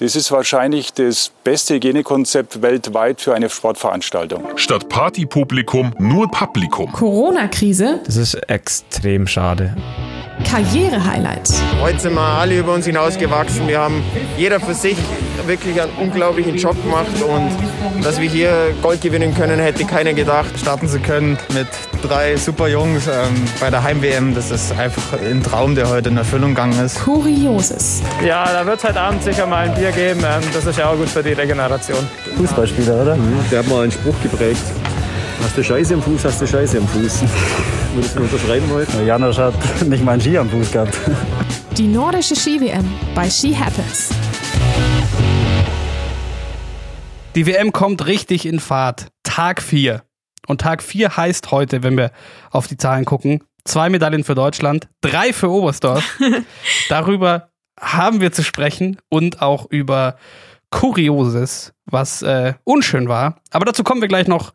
Das ist wahrscheinlich das beste Hygienekonzept weltweit für eine Sportveranstaltung. Statt Partypublikum nur Publikum. Corona-Krise. Das ist extrem schade. Karriere-Highlight. Heute sind wir alle über uns hinausgewachsen. Wir haben jeder für sich wirklich einen unglaublichen Job gemacht und dass wir hier Gold gewinnen können, hätte keiner gedacht. Starten zu können mit drei super Jungs ähm, bei der Heim-WM, das ist einfach ein Traum, der heute in Erfüllung gegangen ist. Kurioses. Ja, da wird es heute Abend sicher mal ein Bier geben. Ähm, das ist ja auch gut für die Regeneration. Fußballspieler, oder? Mhm. Der hat mal einen Spruch geprägt. Hast du Scheiße am Fuß, hast du Scheiße am Fuß. Würdest du unterschreiben heute? Janosch hat nicht mal einen Ski am Fuß gehabt. Die nordische Ski-WM bei Ski Happens. Die WM kommt richtig in Fahrt. Tag 4. Und Tag 4 heißt heute, wenn wir auf die Zahlen gucken, zwei Medaillen für Deutschland, drei für Oberstdorf. Darüber haben wir zu sprechen und auch über Kurioses, was äh, unschön war. Aber dazu kommen wir gleich noch.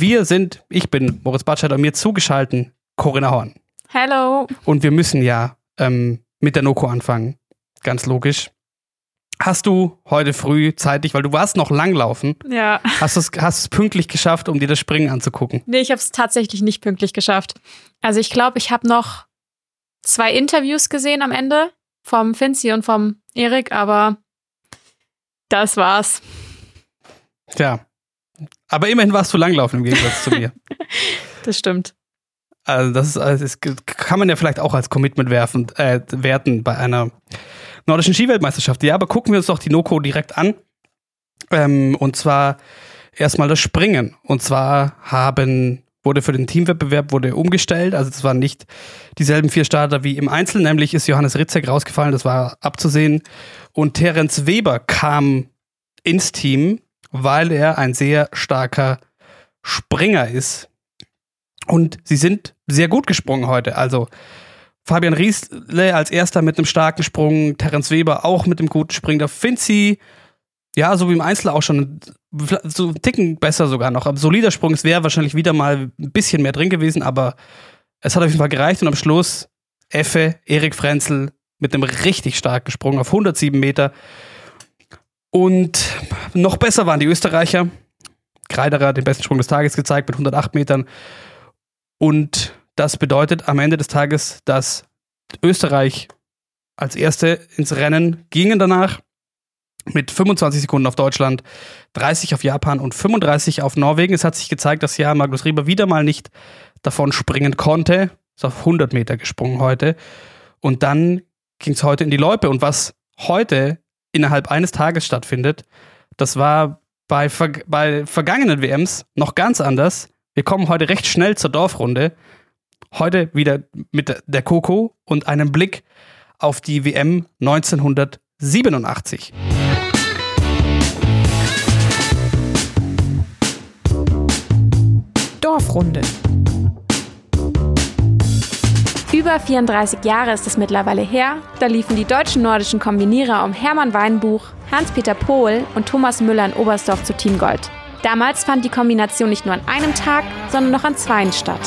Wir sind, ich bin Moritz Batschat und mir zugeschalten Corinna Horn. Hello. Und wir müssen ja ähm, mit der Noko anfangen. Ganz logisch. Hast du heute früh zeitig, weil du warst noch langlaufen, Ja. hast du es hast pünktlich geschafft, um dir das Springen anzugucken? Nee, ich habe es tatsächlich nicht pünktlich geschafft. Also ich glaube, ich habe noch zwei Interviews gesehen am Ende vom Finzi und vom Erik, aber das war's. Tja. Aber immerhin warst du langlaufen im Gegensatz zu mir. Das stimmt. Also das, ist, also das kann man ja vielleicht auch als Commitment werfen, äh, werten bei einer nordischen Skiweltmeisterschaft. Ja, aber gucken wir uns doch die Noko direkt an. Ähm, und zwar erstmal das Springen. Und zwar haben, wurde für den Teamwettbewerb wurde umgestellt. Also es waren nicht dieselben vier Starter wie im Einzel, nämlich ist Johannes Ritzek rausgefallen, das war abzusehen. Und Terence Weber kam ins Team, weil er ein sehr starker Springer ist. Und sie sind sehr gut gesprungen heute. Also Fabian Riesle als erster mit einem starken Sprung, Terence Weber auch mit einem guten Springen. Da Finzi, ja, so wie im Einzel auch schon, so einen Ticken besser sogar noch. Aber solider Sprung, es wäre wahrscheinlich wieder mal ein bisschen mehr drin gewesen, aber es hat auf jeden Fall gereicht. Und am Schluss Effe, Erik Frenzel mit einem richtig starken Sprung auf 107 Meter. Und noch besser waren die Österreicher. Kreiderer hat den besten Sprung des Tages gezeigt mit 108 Metern. Und das bedeutet am Ende des Tages, dass Österreich als Erste ins Rennen gingen danach mit 25 Sekunden auf Deutschland, 30 auf Japan und 35 auf Norwegen. Es hat sich gezeigt, dass ja Magnus Rieber wieder mal nicht davon springen konnte. Ist auf 100 Meter gesprungen heute. Und dann ging es heute in die Loipe. Und was heute innerhalb eines Tages stattfindet, das war bei, ver bei vergangenen WMs noch ganz anders. Wir kommen heute recht schnell zur Dorfrunde. Heute wieder mit der Coco und einem Blick auf die WM 1987. Dorfrunde. Über 34 Jahre ist es mittlerweile her, da liefen die deutschen nordischen Kombinierer um Hermann Weinbuch, Hans-Peter Pohl und Thomas Müller in Oberstdorf zu Team Gold. Damals fand die Kombination nicht nur an einem Tag, sondern noch an zweien statt.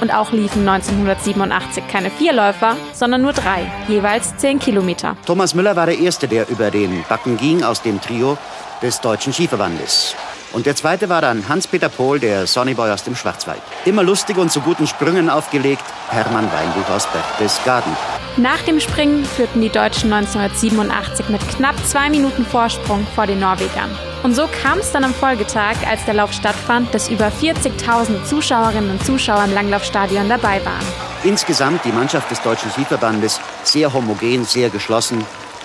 Und auch liefen 1987 keine Vierläufer, sondern nur drei, jeweils 10 Kilometer. Thomas Müller war der Erste, der über den Backen ging aus dem Trio des Deutschen Skiverbandes. Und der zweite war dann Hans-Peter Pohl, der Sonnyboy aus dem Schwarzwald. Immer lustig und zu guten Sprüngen aufgelegt, Hermann Weinbuch aus Berchtesgaden. Nach dem Springen führten die Deutschen 1987 mit knapp zwei Minuten Vorsprung vor den Norwegern. Und so kam es dann am Folgetag, als der Lauf stattfand, dass über 40.000 Zuschauerinnen und Zuschauer im Langlaufstadion dabei waren. Insgesamt die Mannschaft des Deutschen Skiverbandes sehr homogen, sehr geschlossen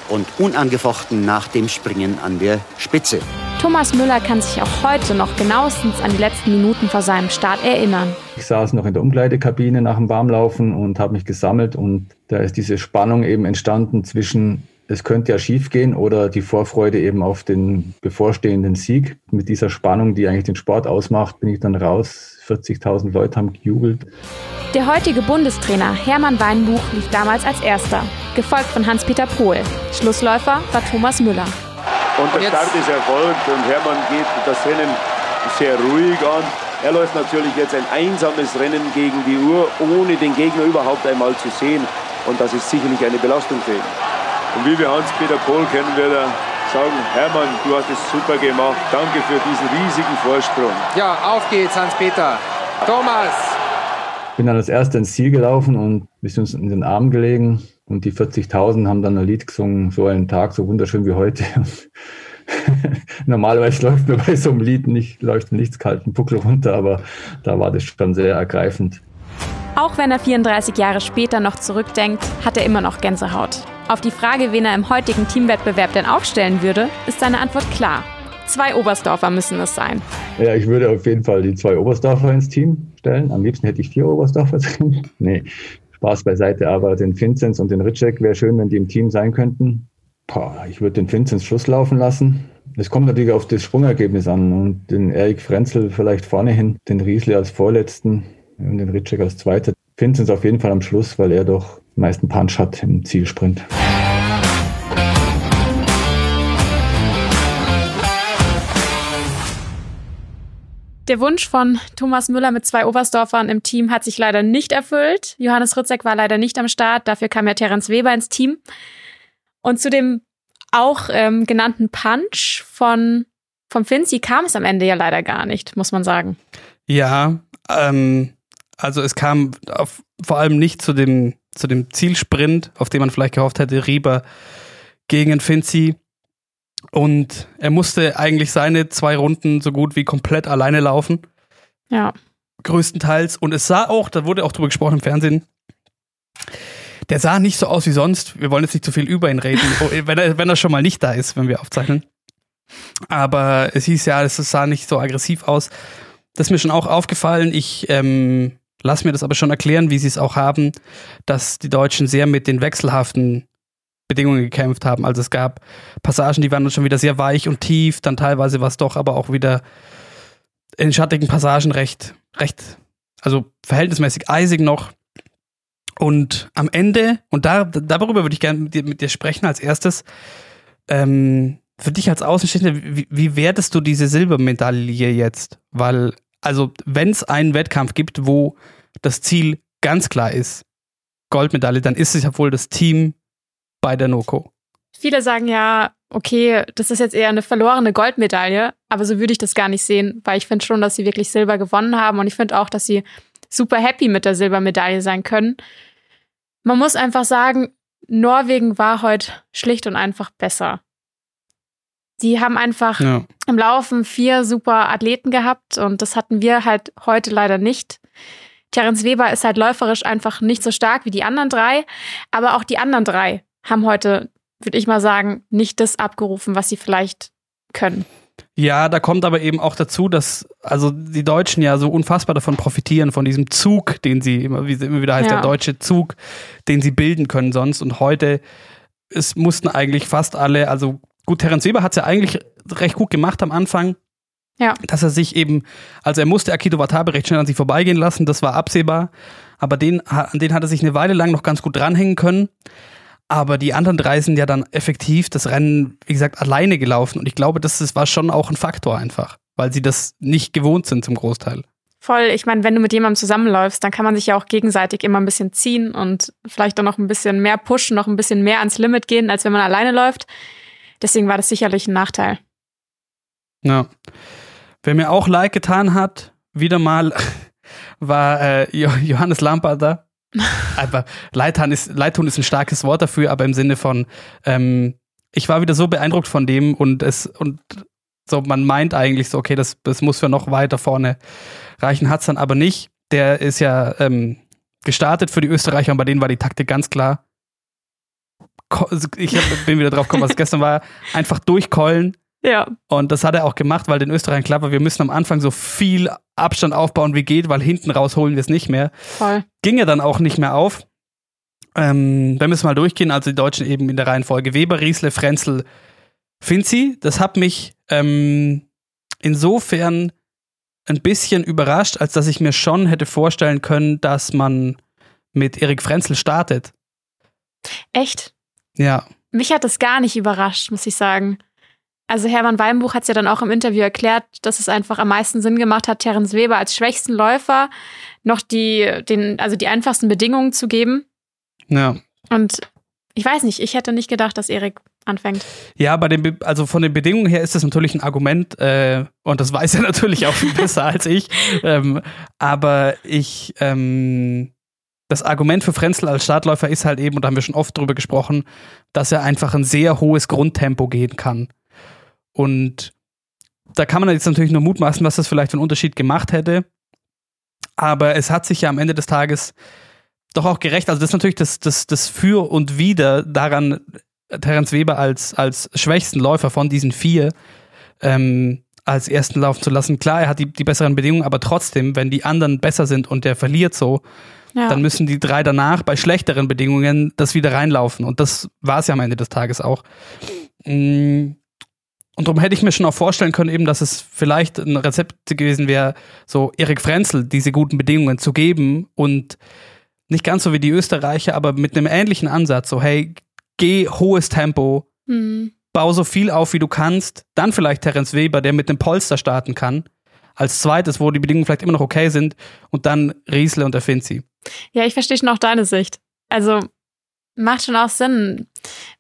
und unangefochten nach dem Springen an der Spitze. Thomas Müller kann sich auch heute noch genauestens an die letzten Minuten vor seinem Start erinnern. Ich saß noch in der Umkleidekabine nach dem Warmlaufen und habe mich gesammelt und da ist diese Spannung eben entstanden zwischen es könnte ja schief gehen oder die Vorfreude eben auf den bevorstehenden Sieg. Mit dieser Spannung, die eigentlich den Sport ausmacht, bin ich dann raus. 40.000 Leute haben gejubelt. Der heutige Bundestrainer Hermann Weinbuch lief damals als erster, gefolgt von Hans-Peter Pohl. Schlussläufer war Thomas Müller. Und der Start ist erfolgt und Hermann geht das Rennen sehr ruhig an. Er läuft natürlich jetzt ein einsames Rennen gegen die Uhr, ohne den Gegner überhaupt einmal zu sehen. Und das ist sicherlich eine Belastung für ihn. Und wie wir Hans-Peter Pohl kennen, wird er sagen, Hermann, du hast es super gemacht. Danke für diesen riesigen Vorsprung. Ja, auf geht's, Hans-Peter. Thomas. Bin dann als Erster ins Ziel gelaufen und wir sind uns in den Arm gelegen. Und die 40.000 haben dann ein Lied gesungen, so einen Tag, so wunderschön wie heute. Normalerweise läuft mir bei so einem Lied nicht, läuft nichts kalten Buckel runter, aber da war das schon sehr ergreifend. Auch wenn er 34 Jahre später noch zurückdenkt, hat er immer noch Gänsehaut. Auf die Frage, wen er im heutigen Teamwettbewerb denn aufstellen würde, ist seine Antwort klar. Zwei Oberstdorfer müssen es sein. Ja, ich würde auf jeden Fall die zwei Oberstdorfer ins Team stellen. Am liebsten hätte ich vier Oberstdorfer drin. nee, Spaß beiseite, aber den Vinzenz und den Ritschek wäre schön, wenn die im Team sein könnten. Boah, ich würde den Vinzenz Schluss laufen lassen. Es kommt natürlich auf das Sprungergebnis an und den Erik Frenzel vielleicht vorne hin, den Riesle als Vorletzten und den Ritschek als Zweiter. Vinzenz auf jeden Fall am Schluss, weil er doch meisten Punch hat im Zielsprint. Der Wunsch von Thomas Müller mit zwei Oberstdorfern im Team hat sich leider nicht erfüllt. Johannes Ritzek war leider nicht am Start, dafür kam ja Terence Weber ins Team. Und zu dem auch ähm, genannten Punch von vom Finzi kam es am Ende ja leider gar nicht, muss man sagen. Ja, ähm, also es kam auf, vor allem nicht zu dem, zu dem Zielsprint, auf den man vielleicht gehofft hätte, Rieber gegen Finzi. Und er musste eigentlich seine zwei Runden so gut wie komplett alleine laufen. Ja. Größtenteils. Und es sah auch, da wurde auch drüber gesprochen im Fernsehen, der sah nicht so aus wie sonst. Wir wollen jetzt nicht zu viel über ihn reden, wenn er, wenn er schon mal nicht da ist, wenn wir aufzeichnen. Aber es hieß ja, es sah nicht so aggressiv aus. Das ist mir schon auch aufgefallen. Ich ähm, lasse mir das aber schon erklären, wie sie es auch haben, dass die Deutschen sehr mit den wechselhaften Bedingungen gekämpft haben. Also es gab Passagen, die waren dann schon wieder sehr weich und tief, dann teilweise war es doch aber auch wieder in schattigen Passagen recht, recht, also verhältnismäßig eisig noch. Und am Ende, und da, darüber würde ich gerne mit dir, mit dir sprechen als erstes, ähm, für dich als Außenstehender, wie, wie wertest du diese Silbermedaille jetzt? Weil, also, wenn es einen Wettkampf gibt, wo das Ziel ganz klar ist, Goldmedaille, dann ist es ja wohl das Team bei der NOCO. Viele sagen ja, okay, das ist jetzt eher eine verlorene Goldmedaille, aber so würde ich das gar nicht sehen, weil ich finde schon, dass sie wirklich Silber gewonnen haben und ich finde auch, dass sie super happy mit der Silbermedaille sein können. Man muss einfach sagen, Norwegen war heute schlicht und einfach besser. Die haben einfach ja. im Laufen vier super Athleten gehabt und das hatten wir halt heute leider nicht. Terence Weber ist halt läuferisch einfach nicht so stark wie die anderen drei, aber auch die anderen drei haben heute, würde ich mal sagen, nicht das abgerufen, was sie vielleicht können. Ja, da kommt aber eben auch dazu, dass also die Deutschen ja so unfassbar davon profitieren, von diesem Zug, den sie immer, wie immer wieder heißt, ja. der deutsche Zug, den sie bilden können sonst. Und heute es mussten eigentlich fast alle, also gut, Terence Weber hat es ja eigentlich recht gut gemacht am Anfang. Ja. Dass er sich eben, also er musste Akito Watabe recht schnell an sich vorbeigehen lassen, das war absehbar. Aber den, an den hat er sich eine Weile lang noch ganz gut dranhängen können. Aber die anderen drei sind ja dann effektiv das Rennen, wie gesagt, alleine gelaufen. Und ich glaube, das, das war schon auch ein Faktor einfach, weil sie das nicht gewohnt sind zum Großteil. Voll. Ich meine, wenn du mit jemandem zusammenläufst, dann kann man sich ja auch gegenseitig immer ein bisschen ziehen und vielleicht auch noch ein bisschen mehr pushen, noch ein bisschen mehr ans Limit gehen, als wenn man alleine läuft. Deswegen war das sicherlich ein Nachteil. Ja. Wer mir auch Like getan hat, wieder mal, war äh, Johannes Lamparter Einfach, Leidtun ist, Leidtun ist ein starkes Wort dafür, aber im Sinne von, ähm, ich war wieder so beeindruckt von dem und es, und so, man meint eigentlich so, okay, das, das muss für noch weiter vorne reichen, hat es dann aber nicht. Der ist ja ähm, gestartet für die Österreicher und bei denen war die Taktik ganz klar. Ich hab, bin wieder drauf gekommen, was gestern war. Einfach durchkeulen, ja. Und das hat er auch gemacht, weil den Österreichern klar war, wir müssen am Anfang so viel Abstand aufbauen wie geht, weil hinten raus holen wir es nicht mehr. Voll. Ging er dann auch nicht mehr auf. Ähm, wenn wir es mal durchgehen, also die Deutschen eben in der Reihenfolge Weber, Riesle, Frenzel, Finzi. Das hat mich ähm, insofern ein bisschen überrascht, als dass ich mir schon hätte vorstellen können, dass man mit Erik Frenzel startet. Echt? Ja. Mich hat das gar nicht überrascht, muss ich sagen. Also Hermann Weinbuch hat es ja dann auch im Interview erklärt, dass es einfach am meisten Sinn gemacht hat, Terence Weber als schwächsten Läufer noch die, den, also die einfachsten Bedingungen zu geben. Ja. Und ich weiß nicht, ich hätte nicht gedacht, dass Erik anfängt. Ja, bei den, Be- also von den Bedingungen her ist das natürlich ein Argument äh, und das weiß er natürlich auch viel besser als ich. Ähm, aber ich, ähm, das Argument für Frenzel als Startläufer ist halt eben, und da haben wir schon oft drüber gesprochen, dass er einfach ein sehr hohes Grundtempo gehen kann. Und da kann man jetzt natürlich nur mutmaßen, was das vielleicht für einen Unterschied gemacht hätte. Aber es hat sich ja am Ende des Tages doch auch gerecht. Also das ist natürlich das, das, das Für und Wider daran, Terence Weber als, als schwächsten Läufer von diesen vier ähm, als ersten laufen zu lassen. Klar, er hat die, die besseren Bedingungen, aber trotzdem, wenn die anderen besser sind und der verliert so, Ja. dann müssen die drei danach bei schlechteren Bedingungen das wieder reinlaufen. Und das war es ja am Ende des Tages auch. Mm, Und darum hätte ich mir schon auch vorstellen können, eben, dass es vielleicht ein Rezept gewesen wäre, so Erik Frenzel diese guten Bedingungen zu geben und nicht ganz so wie die Österreicher, aber mit einem ähnlichen Ansatz. So, hey, geh hohes Tempo, Hm. bau so viel auf, wie du kannst. Dann vielleicht Terence Weber, der mit einem Polster starten kann. Als zweites, wo die Bedingungen vielleicht immer noch okay sind. Und dann Riesle und der Finzi. Ja, ich verstehe schon auch deine Sicht. Also macht schon auch Sinn.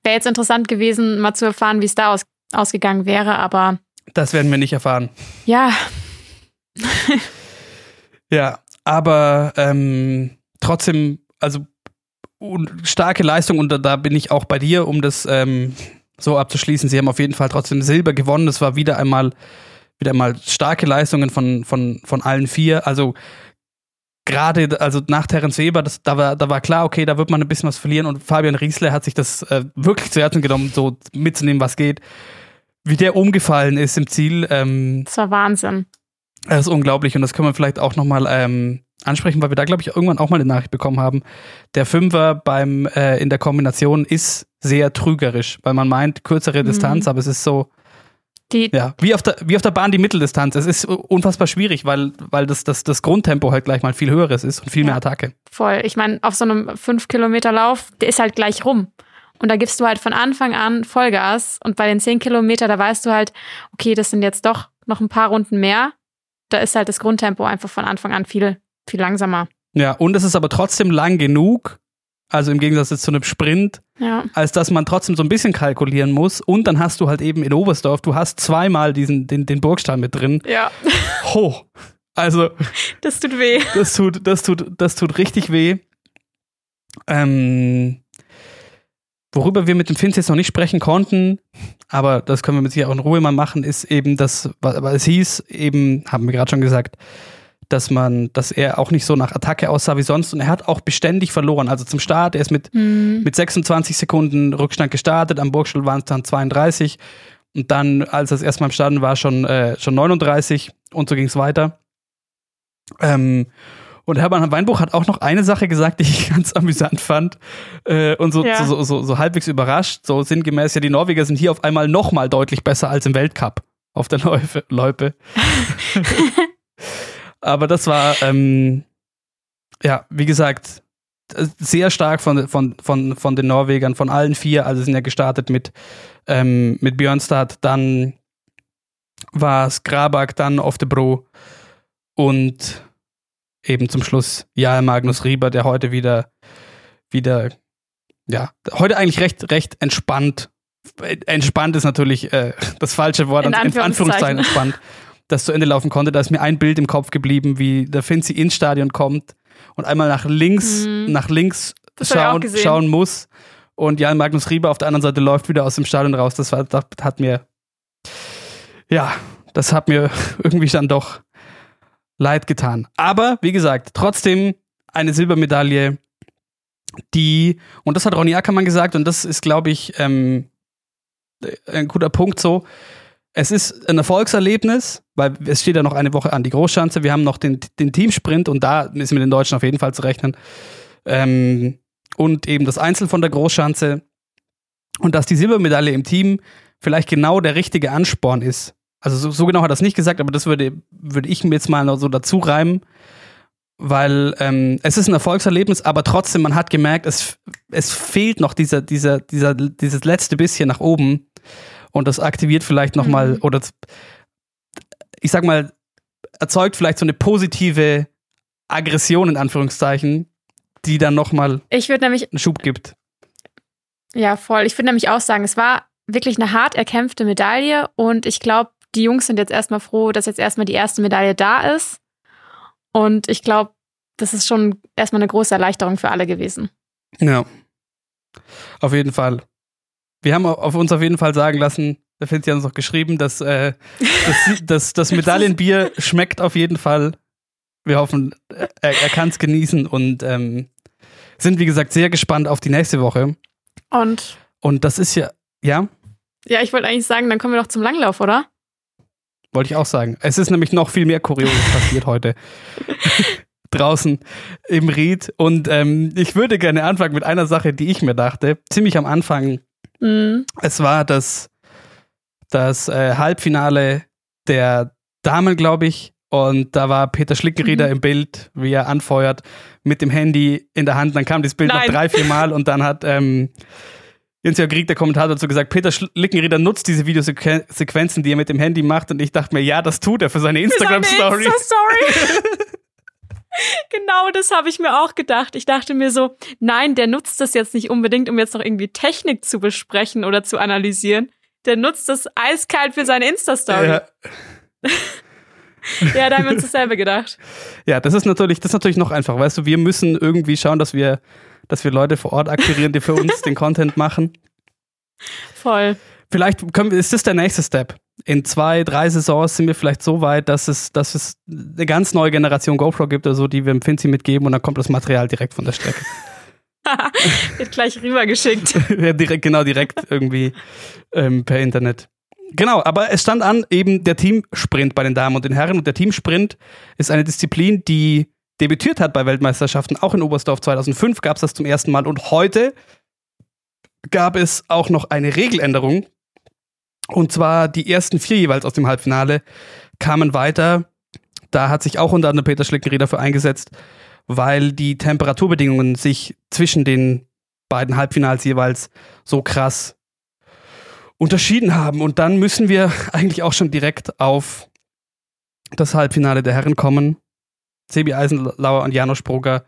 Wäre jetzt interessant gewesen, mal zu erfahren, wie es da aus ausgegangen wäre, aber Das werden wir nicht erfahren. ja, Ja, aber ähm, trotzdem, also starke Leistung und da, da bin ich auch bei dir, um das ähm, so abzuschließen. Sie haben auf jeden Fall trotzdem Silber gewonnen. Das war wieder einmal, wieder einmal starke Leistungen von, von, von allen vier. Also gerade, also nach Terence Weber, das, da, war, da war klar, okay, da wird man ein bisschen was verlieren und Fabian Riesler hat sich das äh, wirklich zu Herzen genommen, so mitzunehmen, was geht. Wie der umgefallen ist im Ziel, ähm, das war Wahnsinn. das ist unglaublich und das können wir vielleicht auch nochmal ähm, ansprechen, weil wir da, glaube ich, irgendwann auch mal eine Nachricht bekommen haben. Der Fünfer beim äh, in der Kombination ist sehr trügerisch, weil man meint kürzere Mhm. Distanz, aber es ist so, Die, ja, wie auf der, wie auf der Bahn die Mitteldistanz. Es ist unfassbar schwierig, weil, weil das, das, das Grundtempo halt gleich mal viel höheres ist und viel mehr Attacke. Voll. Ich meine, auf so einem 5-Kilometer-Lauf, der ist halt gleich rum. Und da gibst du halt von Anfang an Vollgas. Und bei den 10 Kilometer, da weißt du halt, okay, das sind jetzt doch noch ein paar Runden mehr. Da ist halt das Grundtempo einfach von Anfang an viel, viel langsamer. Ja, und es ist aber trotzdem lang genug, also im Gegensatz jetzt zu einem Sprint, Ja. als dass man trotzdem so ein bisschen kalkulieren muss. Und dann hast du halt eben in Oberstdorf, du hast zweimal diesen, den, den Burgstall mit drin. Ja. Ho. Also, Das tut weh. das tut, das tut, das tut richtig weh. Ähm, worüber wir mit dem Finz jetzt noch nicht sprechen konnten, aber das können wir mit sich auch in Ruhe mal machen, ist eben das, weil es hieß, eben, haben wir gerade schon gesagt, dass man, dass er auch nicht so nach Attacke aussah wie sonst und er hat auch beständig verloren. Also zum Start, er ist mit, Mhm. mit 26 Sekunden Rückstand gestartet, am Burgstuhl waren es dann 32 und dann, als es erstmal im Starten war, schon, äh, schon 39 und so ging es weiter. Ähm, und Hermann Weinbuch hat auch noch eine Sache gesagt, die ich ganz amüsant fand äh, und so, Ja. so, so, so halbwegs überrascht. So sinngemäß, ja, die Norweger sind hier auf einmal noch mal deutlich besser als im Weltcup auf der Läufe, Loipe. Aber das war, ähm, ja, wie gesagt, sehr stark von, von, von, von den Norwegern, von allen vier. Also sind ja gestartet mit, ähm, mit Björnstad, dann war es Grabak, dann Oftebro und eben zum Schluss ja Magnus Rieber, der heute wieder, wieder, ja, heute eigentlich recht, recht entspannt. Entspannt ist natürlich äh, das falsche Wort, In in Anführungszeichen Anführungszeichen. entspannt, das zu Ende laufen konnte. Da ist mir ein Bild im Kopf geblieben, wie der Finzi ins Stadion kommt und einmal nach links, Mhm. nach links schauen, schauen muss. Und Jan Magnus Rieber auf der anderen Seite läuft wieder aus dem Stadion raus. Das, war, das hat mir, ja, das hat mir irgendwie dann doch leid getan. Aber wie gesagt, trotzdem eine Silbermedaille, die, und das hat Ronny Ackermann gesagt, und das ist, glaube ich, ähm, ein guter Punkt so. Es ist ein Erfolgserlebnis, weil es steht ja noch eine Woche an die Großschanze. Wir haben noch den, den Teamsprint und da ist mit den Deutschen auf jeden Fall zu rechnen. Ähm, und eben das Einzel von der Großschanze. Und dass die Silbermedaille im Team vielleicht genau der richtige Ansporn ist. Also so, so genau hat er es nicht gesagt, aber das würde, würde ich mir jetzt mal noch so dazu reimen, weil ähm, es ist ein Erfolgserlebnis, aber trotzdem, man hat gemerkt, es, es fehlt noch dieser, dieser, dieser, dieses letzte bisschen nach oben und das aktiviert vielleicht nochmal, Mhm. oder ich sag mal, erzeugt vielleicht so eine positive Aggression in Anführungszeichen, die dann nochmal einen Schub gibt. ja voll, ich würde nämlich auch sagen, es war wirklich eine hart erkämpfte Medaille und ich glaube, die Jungs sind jetzt erstmal froh, dass jetzt erstmal die erste Medaille da ist. Und ich glaube, das ist schon erstmal eine große Erleichterung für alle gewesen. Ja. Auf jeden Fall. Wir haben auf uns auf jeden Fall sagen lassen, da findet sie uns noch geschrieben, dass äh, das, das, das Medaillenbier schmeckt auf jeden Fall. Wir hoffen, er, er kann es genießen und ähm, sind, wie gesagt, sehr gespannt auf die nächste Woche. Und? Und das ist ja, ja? Ja, ich wollte eigentlich sagen, dann kommen wir doch zum Langlauf, oder? Wollte ich auch sagen. Es ist nämlich noch viel mehr Kurioses passiert heute. Draußen im Ried. Und ähm, ich würde gerne anfangen mit einer Sache, die ich mir dachte. Ziemlich am Anfang. Mhm. Es war das, das äh, Halbfinale der Damen, glaube ich. Und da war Peter Schlickenrieder mhm. im Bild, wie er anfeuert, mit dem Handy in der Hand. Dann kam dieses Bild Nein. noch drei, vier Mal und dann hat ähm, Jens-Jörg Krieg, der Kommentator, dazu gesagt, Peter Schlickenrieder nutzt diese Videosequenzen, die er mit dem Handy macht. Und ich dachte mir, ja, das tut er für seine Instagram-Story. Insta genau das habe ich mir auch gedacht. Ich dachte mir so, nein, der nutzt das jetzt nicht unbedingt, um jetzt noch irgendwie Technik zu besprechen oder zu analysieren. Der nutzt das eiskalt für seine Insta-Story. Ja. ja, da haben wir uns dasselbe gedacht. Ja, das ist natürlich, das ist natürlich noch einfach. Weißt du, wir müssen irgendwie schauen, dass wir dass wir Leute vor Ort akquirieren, die für uns den Content machen. Voll. Vielleicht können, ist das der nächste Step. In zwei, drei Saisons sind wir vielleicht so weit, dass es, dass es eine ganz neue Generation GoPro gibt, also die wir im Finzi mitgeben und dann kommt das Material direkt von der Strecke. Wird gleich rübergeschickt. ja, direkt, genau, direkt irgendwie ähm, per Internet. Genau, aber es stand an eben der Teamsprint bei den Damen und den Herren und der Teamsprint ist eine Disziplin, die debütiert hat bei Weltmeisterschaften. Auch in Oberstdorf 2005 gab es das zum ersten Mal und heute gab es auch noch eine Regeländerung. Und zwar die ersten vier jeweils aus dem Halbfinale kamen weiter. Da hat sich auch unter anderem Peter Schlickenried dafür eingesetzt, weil die Temperaturbedingungen sich zwischen den beiden Halbfinals jeweils so krass unterschieden haben. Und dann müssen wir eigentlich auch schon direkt auf das Halbfinale der Herren kommen. Sebi Eisenlauer und Janusz Brugger.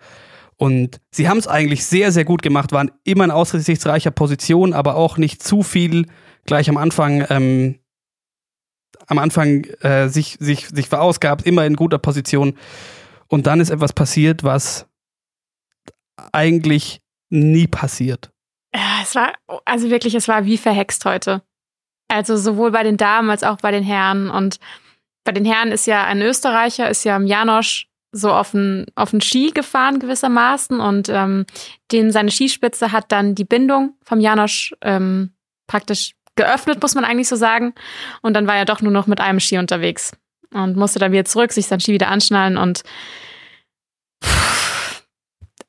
Und sie haben es eigentlich sehr, sehr gut gemacht, waren immer in aussichtsreicher Position, aber auch nicht zu viel gleich am Anfang, ähm, am Anfang äh, sich, sich, sich verausgabt, immer in guter Position. Und dann ist etwas passiert, was eigentlich nie passiert. Ja, es war, also wirklich, es war wie verhext heute. Also sowohl bei den Damen als auch bei den Herren. Und bei den Herren ist ja ein Österreicher, ist ja Janosch so auf den, auf den Ski gefahren gewissermaßen und ähm, den, seine Skispitze hat dann die Bindung vom Janosch ähm, praktisch geöffnet, muss man eigentlich so sagen. Und dann war er doch nur noch mit einem Ski unterwegs und musste dann wieder zurück, sich sein Ski wieder anschnallen und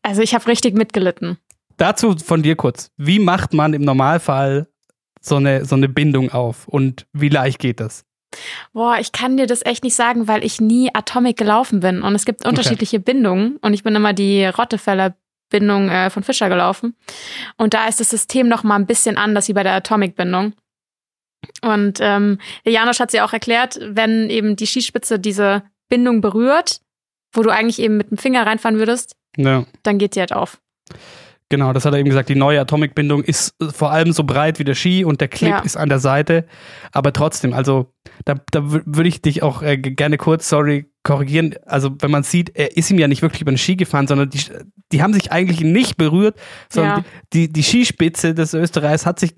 also ich habe richtig mitgelitten. Dazu von dir kurz. Wie macht man im Normalfall so eine, so eine Bindung auf und wie leicht geht das? Boah, ich kann dir das echt nicht sagen, weil ich nie Atomic gelaufen bin. Und es gibt unterschiedliche okay. Bindungen. Und ich bin immer die Rottefeller Bindung äh, von Fischer gelaufen. Und da ist das System noch mal ein bisschen anders wie bei der Atomic-Bindung. Und ähm, Janosch hat sie auch erklärt, wenn eben die Skispitze diese Bindung berührt, wo du eigentlich eben mit dem Finger reinfahren würdest, ja. dann geht sie halt auf. Genau, das hat er eben gesagt. Die neue Atomic-Bindung ist äh, vor allem so breit wie der Ski und der Clip ja. ist an der Seite. Aber trotzdem, also da, da würde ich dich auch äh, gerne kurz, sorry, korrigieren. Also wenn man sieht, er ist ihm ja nicht wirklich über den Ski gefahren, sondern die, die haben sich eigentlich nicht berührt, sondern ja. die, die Skispitze des Österreichs hat sich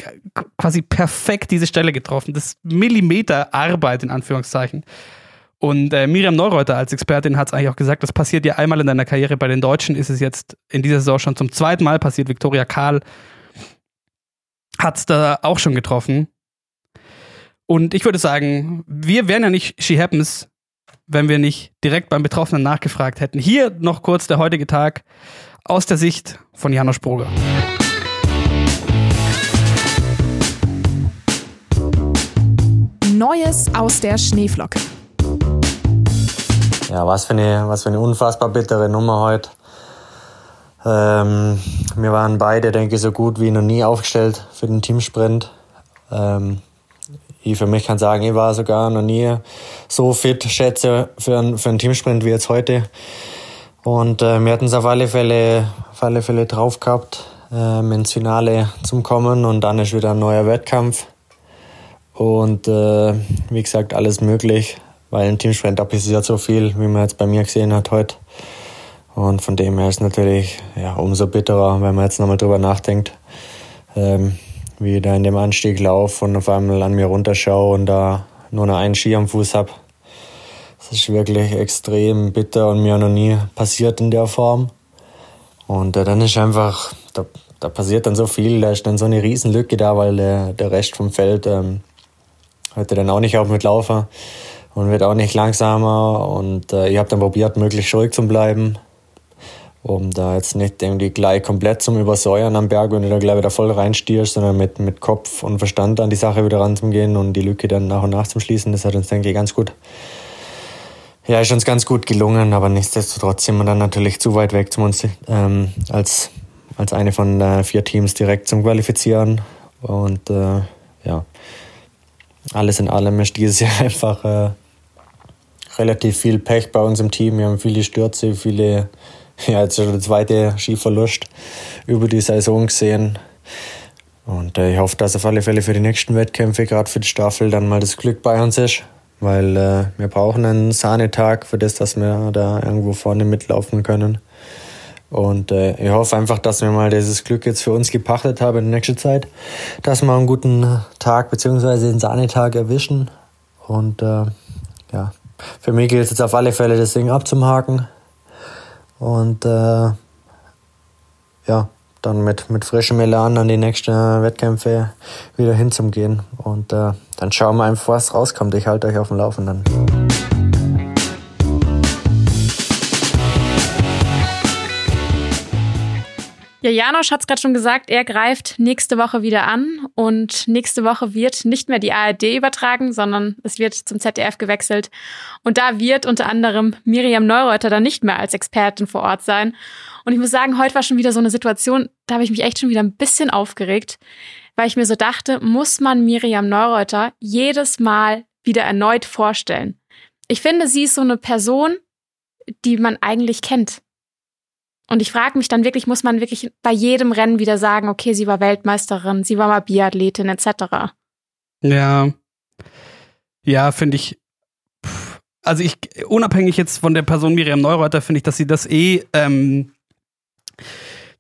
quasi perfekt diese Stelle getroffen. Das Millimeter Arbeit in Anführungszeichen. Und äh, Miriam Neureuter als Expertin hat es eigentlich auch gesagt, das passiert ja einmal in deiner Karriere. Bei den Deutschen ist es jetzt in dieser Saison schon zum zweiten Mal passiert. Viktoria Karl hat es da auch schon getroffen. Und ich würde sagen, wir wären ja nicht She Happens, wenn wir nicht direkt beim Betroffenen nachgefragt hätten. Hier noch kurz der heutige Tag aus der Sicht von Janosch Broger. Neues aus der Schneeflocke ja, was für eine, was für eine unfassbar bittere Nummer heute. Ähm, wir waren beide, denke ich, so gut wie noch nie aufgestellt für den Teamsprint. Ähm, ich für mich kann sagen, ich war sogar noch nie so fit, schätze, für einen, für einen Teamsprint wie jetzt heute. Und äh, wir hatten es auf alle Fälle, auf alle Fälle drauf gehabt, ähm, ins Finale zu kommen und dann ist wieder ein neuer Wettkampf Und äh, wie gesagt, alles möglich, weil im Teamsprint passiert so viel, wie man jetzt bei mir gesehen hat heute. Und von dem her ist es natürlich ja, umso bitterer, wenn man jetzt nochmal drüber nachdenkt, ähm, wie ich da in dem Anstieg laufe und auf einmal an mir runterschaue und da nur noch einen Ski am Fuß habe. Das ist wirklich extrem bitter und mir noch nie passiert in der Form. Und äh, dann ist einfach, da, da passiert dann so viel, da ist dann so eine Riesenlücke da, weil der, der Rest vom Feld ähm, hört dann auch nicht auf mit Laufen und wird auch nicht langsamer. Und äh, ich habe dann probiert, möglichst ruhig zu bleiben, um da jetzt nicht irgendwie gleich komplett zum Übersäuern am Berg, wenn du da gleich wieder voll reinstierst, sondern mit, mit Kopf und Verstand an die Sache wieder ranzugehen und die Lücke dann nach und nach zu schließen. Das hat uns, denke ich, ganz gut. Ja, ist uns ganz gut gelungen, aber nichtsdestotrotz sind wir dann natürlich zu weit weg zum uns ähm, als, als eine von äh, vier Teams direkt zum Qualifizieren. Und äh, ja, alles in allem ist dieses Jahr einfach äh, relativ viel Pech bei uns im Team. Wir haben viele Stürze, viele, ja, jetzt schon der zweite Skiverlust über die Saison gesehen. Und äh, ich hoffe, dass auf alle Fälle für die nächsten Wettkämpfe, gerade für die Staffel, dann mal das Glück bei uns ist. Weil äh, wir brauchen einen Sahnetag für das, dass wir da irgendwo vorne mitlaufen können. Und äh, ich hoffe einfach, dass wir mal dieses Glück jetzt für uns gepachtet haben in der nächsten Zeit, dass wir einen guten Tag bzw. den Sahnetag erwischen. Und äh, ja, für mich gilt es jetzt auf alle Fälle, das Ding abzuhaken. Und äh, ja, dann mit, mit frischem Elan an die nächsten Wettkämpfe wieder hinzugehen. Und äh, dann schauen wir einfach, was rauskommt. Ich halte euch auf dem Laufenden. Ja, Janosch hat es gerade schon gesagt, er greift nächste Woche wieder an und nächste Woche wird nicht mehr die ARD übertragen, sondern es wird zum ZDF gewechselt. Und da wird unter anderem Miriam Neureuter dann nicht mehr als Expertin vor Ort sein. Und ich muss sagen, heute war schon wieder so eine Situation, da habe ich mich echt schon wieder ein bisschen aufgeregt, weil ich mir so dachte, muss man Miriam Neureuter jedes Mal wieder erneut vorstellen? Ich finde, sie ist so eine Person, die man eigentlich kennt. Und ich frage mich dann wirklich, muss man wirklich bei jedem Rennen wieder sagen, okay, sie war Weltmeisterin, sie war mal Biathletin etc. Ja. Ja, finde ich. Also ich, unabhängig jetzt von der Person Miriam Neureuter, finde ich, dass sie das eh ähm,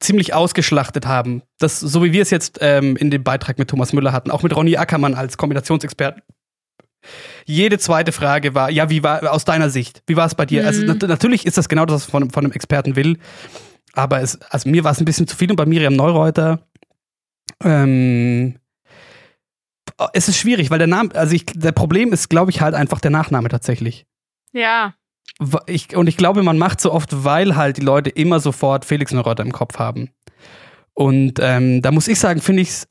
ziemlich ausgeschlachtet haben. Das, so wie wir es jetzt ähm, in dem Beitrag mit Thomas Müller hatten, auch mit Ronny Ackermann als Kombinationsexperten. Jede zweite Frage war, ja, wie war aus deiner Sicht? Wie war es bei dir? Also, mhm. Also nat natürlich ist das genau das, was von, von einem Experten will. Aber es, also mir war es ein bisschen zu viel und bei Miriam Neureuter. Ähm, es ist schwierig, weil der Name, also ich, der Problem ist, glaube ich, halt einfach der Nachname tatsächlich. Ja. Ich, und ich glaube, man macht so oft, weil halt die Leute immer sofort Felix Neureuter im Kopf haben. Und ähm, da muss ich sagen, finde ich es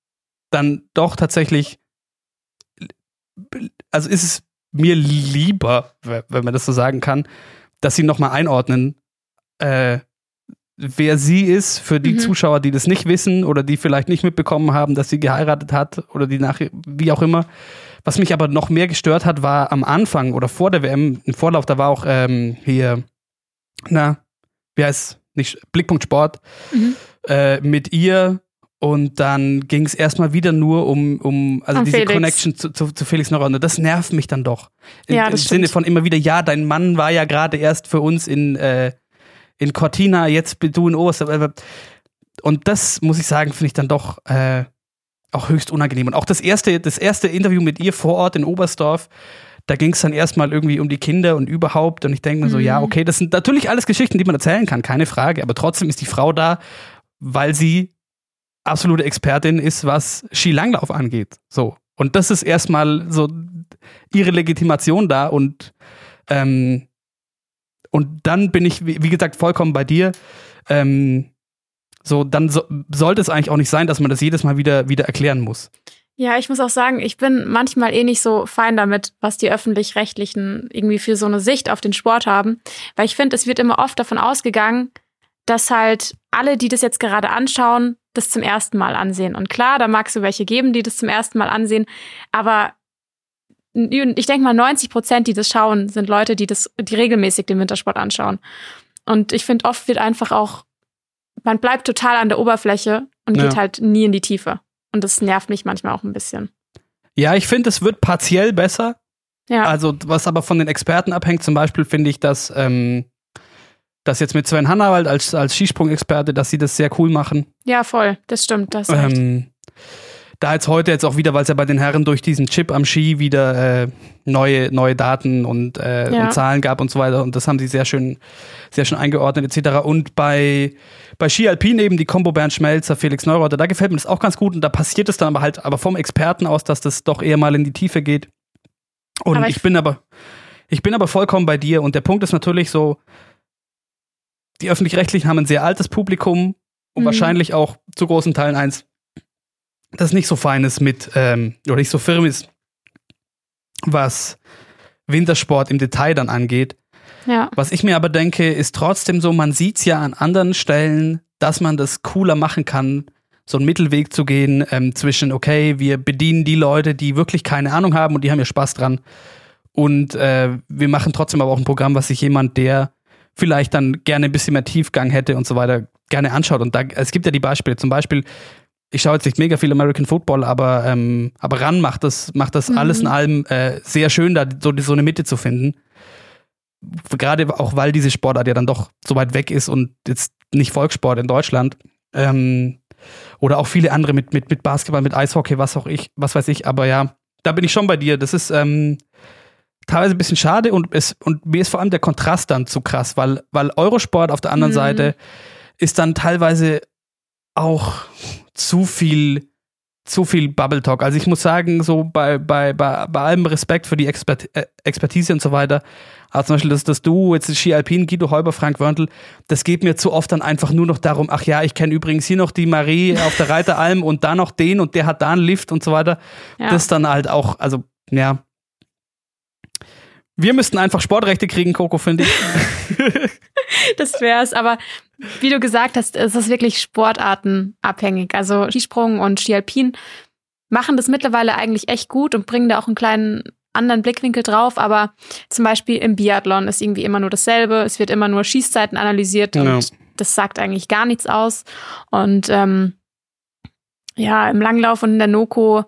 dann doch tatsächlich also ist es mir lieber, wenn man das so sagen kann, dass sie nochmal einordnen, äh, wer sie ist für die mhm. Zuschauer, die das nicht wissen oder die vielleicht nicht mitbekommen haben, dass sie geheiratet hat oder die nach, wie auch immer. Was mich aber noch mehr gestört hat, war am Anfang oder vor der WM, im Vorlauf, da war auch ähm, hier, na, wie heißt nicht Blickpunkt Sport, mhm. äh, mit ihr und dann ging es erstmal wieder nur um, um also um diese Felix. Connection zu, zu, zu Felix Neuronde. Das nervt mich dann doch. In, ja, Im Sinne von immer wieder, ja, dein Mann war ja gerade erst für uns in, äh, in Cortina, jetzt bist du in Oster. Und das, muss ich sagen, finde ich dann doch äh, auch höchst unangenehm. Und auch das erste, das erste Interview mit ihr vor Ort in Oberstdorf, da ging es dann erstmal irgendwie um die Kinder und überhaupt. Und ich denke mir so, ja, mhm. okay, das sind natürlich alles Geschichten, die man erzählen kann, keine Frage. Aber trotzdem ist die Frau da, weil sie absolute Expertin ist, was Skilanglauf angeht. So. Und das ist erstmal so ihre Legitimation da und ähm, und dann bin ich, wie, gesagt, vollkommen bei dir. Ähm, so, dann so, sollte es eigentlich auch nicht sein, dass man das jedes Mal wieder, wieder erklären muss. Ja, ich muss auch sagen, ich bin manchmal eh nicht so fein damit, was die öffentlich-rechtlichen irgendwie für so eine Sicht auf den Sport haben. Weil ich finde, es wird immer oft davon ausgegangen, dass halt alle, die das jetzt gerade anschauen, das zum ersten Mal ansehen. Und klar, da magst du welche geben, die das zum ersten Mal ansehen, aber ich denke mal, 90 Prozent, die das schauen, sind Leute, die das, die regelmäßig den Wintersport anschauen. Und ich finde, oft wird einfach auch, man bleibt total an der Oberfläche und ja. geht halt nie in die Tiefe. Und das nervt mich manchmal auch ein bisschen. Ja, ich finde, es wird partiell besser. Ja. Also, was aber von den Experten abhängt, zum Beispiel finde ich, dass, ähm, dass jetzt mit Sven Hannawald als, als Skisprung-Experte, dass sie das sehr cool machen. Ja, voll. Das stimmt. Das. Ähm, da jetzt heute jetzt auch wieder, weil es ja bei den Herren durch diesen Chip am Ski wieder äh, neue, neue Daten und, äh, Ja. und Zahlen gab und so weiter. Und das haben sie sehr schön, sehr schön eingeordnet, etc. Und bei, bei Ski Alpin eben die Combo Bernd Schmelzer, Felix Neureuther, da gefällt mir das auch ganz gut. Und da passiert es dann aber halt, aber vom Experten aus, dass das doch eher mal in die Tiefe geht. Und ich, ich- bin aber, ich bin aber vollkommen bei dir. Und der Punkt ist natürlich so, die öffentlich-rechtlichen haben ein sehr altes Publikum und Mhm. wahrscheinlich auch zu großen Teilen eins, das nicht so fein ist mit, ähm, oder nicht so firm ist, was Wintersport im Detail dann angeht. Ja. Was ich mir aber denke, ist trotzdem so, man sieht es ja an anderen Stellen, dass man das cooler machen kann, so einen Mittelweg zu gehen ähm, zwischen, okay, wir bedienen die Leute, die wirklich keine Ahnung haben und die haben ja Spaß dran. Und äh, wir machen trotzdem aber auch ein Programm, was sich jemand, der vielleicht dann gerne ein bisschen mehr Tiefgang hätte und so weiter, gerne anschaut. Und da, es gibt ja die Beispiele, zum Beispiel, ich schaue jetzt nicht mega viel American Football, aber, ähm, aber RAN macht das, macht das Mhm. alles in allem äh, sehr schön, da so, so eine Mitte zu finden. Gerade auch, weil diese Sportart ja dann doch so weit weg ist und jetzt nicht Volkssport in Deutschland. Ähm, oder auch viele andere mit, mit, mit Basketball, mit Eishockey, was auch ich, was weiß ich, aber ja, da bin ich schon bei dir. Das ist ähm, teilweise ein bisschen schade und, es, und mir ist vor allem der Kontrast dann zu krass, weil, weil Eurosport auf der anderen Mhm. Seite ist dann teilweise auch zu viel, zu viel Bubble Talk. Also ich muss sagen, so bei, bei, bei, bei allem Respekt für die Expert, äh, Expertise und so weiter, aber zum Beispiel das, das Duo, jetzt Ski Alpin, Guido Heuber, Frank Wörntl, das geht mir zu oft dann einfach nur noch darum, ach ja, ich kenne übrigens hier noch die Marie auf der Reiteralm und da noch den und der hat da einen Lift und so weiter. Ja. Das dann halt auch, also, ja. Wir müssten einfach Sportrechte kriegen, Coco, finde ich. das wär's. Aber wie du gesagt hast, ist es wirklich sportartenabhängig. Also Skisprung und Skialpin machen das mittlerweile eigentlich echt gut und bringen da auch einen kleinen anderen Blickwinkel drauf. Aber zum Beispiel im Biathlon ist irgendwie immer nur dasselbe. Es wird immer nur Schießzeiten analysiert und Ja. das sagt eigentlich gar nichts aus. Und ähm, ja, im Langlauf und in der Noko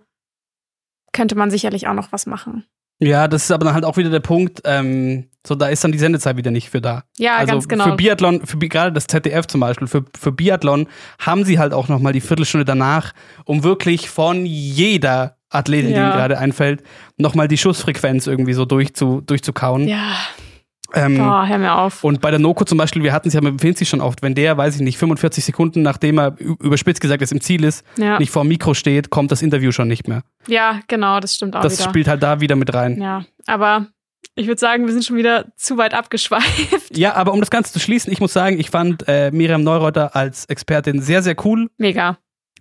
könnte man sicherlich auch noch was machen. Ja, das ist aber dann halt auch wieder der Punkt, ähm, so da ist dann die Sendezeit wieder nicht für da. Ja, also ganz genau. Für Biathlon, für gerade das ZDF zum Beispiel, für, für Biathlon haben sie halt auch nochmal die Viertelstunde danach, um wirklich von jeder Athletin, die Ja. ihnen gerade einfällt, nochmal die Schussfrequenz irgendwie so durchzu, durchzukauen. Ja. Ähm, Boah, hör mir auf. Und bei der Noko zum Beispiel, wir hatten es ja mit Finzi schon oft, wenn der, weiß ich nicht, 45 Sekunden, nachdem er überspitzt gesagt ist, im Ziel ist, Ja. nicht vor dem Mikro steht, kommt das Interview schon nicht mehr. Ja, genau, das stimmt auch das wieder. spielt halt da wieder mit rein. Ja, aber ich würde sagen, wir sind schon wieder zu weit abgeschweift. Ja, aber um das Ganze zu schließen, ich muss sagen, ich fand äh, Miriam Neureuter als Expertin sehr, sehr cool. Mega.